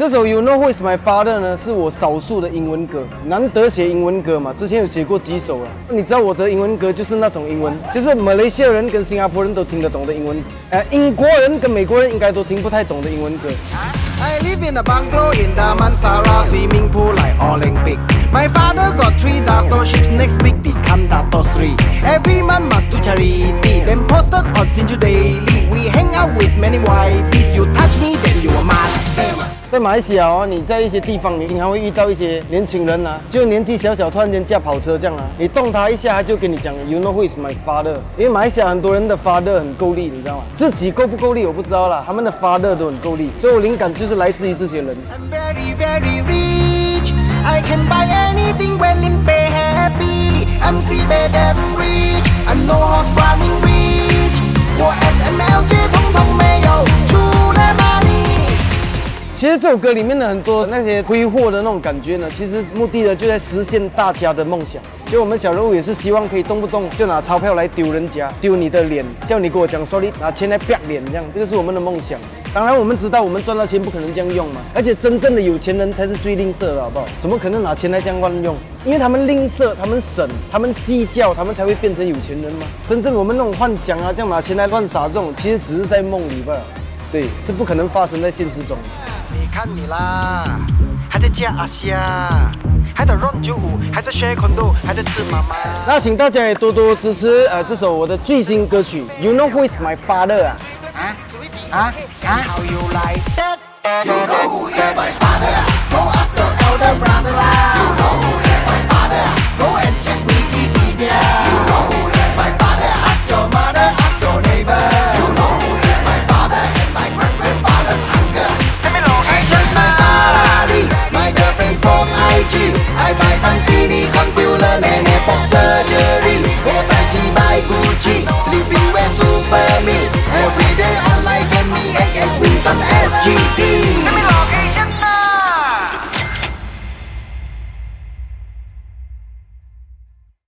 这首 You Know Who's My Father 呢，是我少数的英文歌，难得写英文歌嘛。之前有写过几首了。你知道我的英文歌就是那种英文，就是马来西亚人跟新加坡人都听得懂的英文，呃，英国人跟美国人应该都听不太懂的英文歌。I live in a bungalow in the Mansara swimming pool like Olympic. My father got three dato ships, next week become dato three. Every month must do charity, then posted on Sinju Daily. We hang out with many YBs. You touch me, 在马来西亚哦，你在一些地方，你经常会遇到一些年轻人啊，就年纪小小，突然间驾跑车这样啊，你动他一下，他就跟你讲，You know who is my father？因为马来西亚很多人的 father 很够力，你知道吗？自己够不够力我不知道啦，他们的 father 都很够力，所以我灵感就是来自于这些人。I'm very, very rich. I can buy any 其实这首歌里面的很多那些挥霍的那种感觉呢，其实目的呢就在实现大家的梦想。就我们小人物也是希望可以动不动就拿钞票来丢人家，丢你的脸，叫你跟我讲说你拿钱来啪脸这样，这个是我们的梦想。当然我们知道我们赚到钱不可能这样用嘛，而且真正的有钱人才是最吝啬的，好不好？怎么可能拿钱来这样乱用？因为他们吝啬，他们省，他们计较，他们才会变成有钱人嘛。真正我们那种幻想啊，这样拿钱来乱撒这种，其实只是在梦里吧。对，是不可能发生在现实中。你看你啦，还在加阿虾，还在 run 九五，还在 share condo，还在吃妈妈。那请大家也多多支持呃这首我的最新歌曲《You Know Who Is My Father》啊。啊啊啊！How you like that? You know who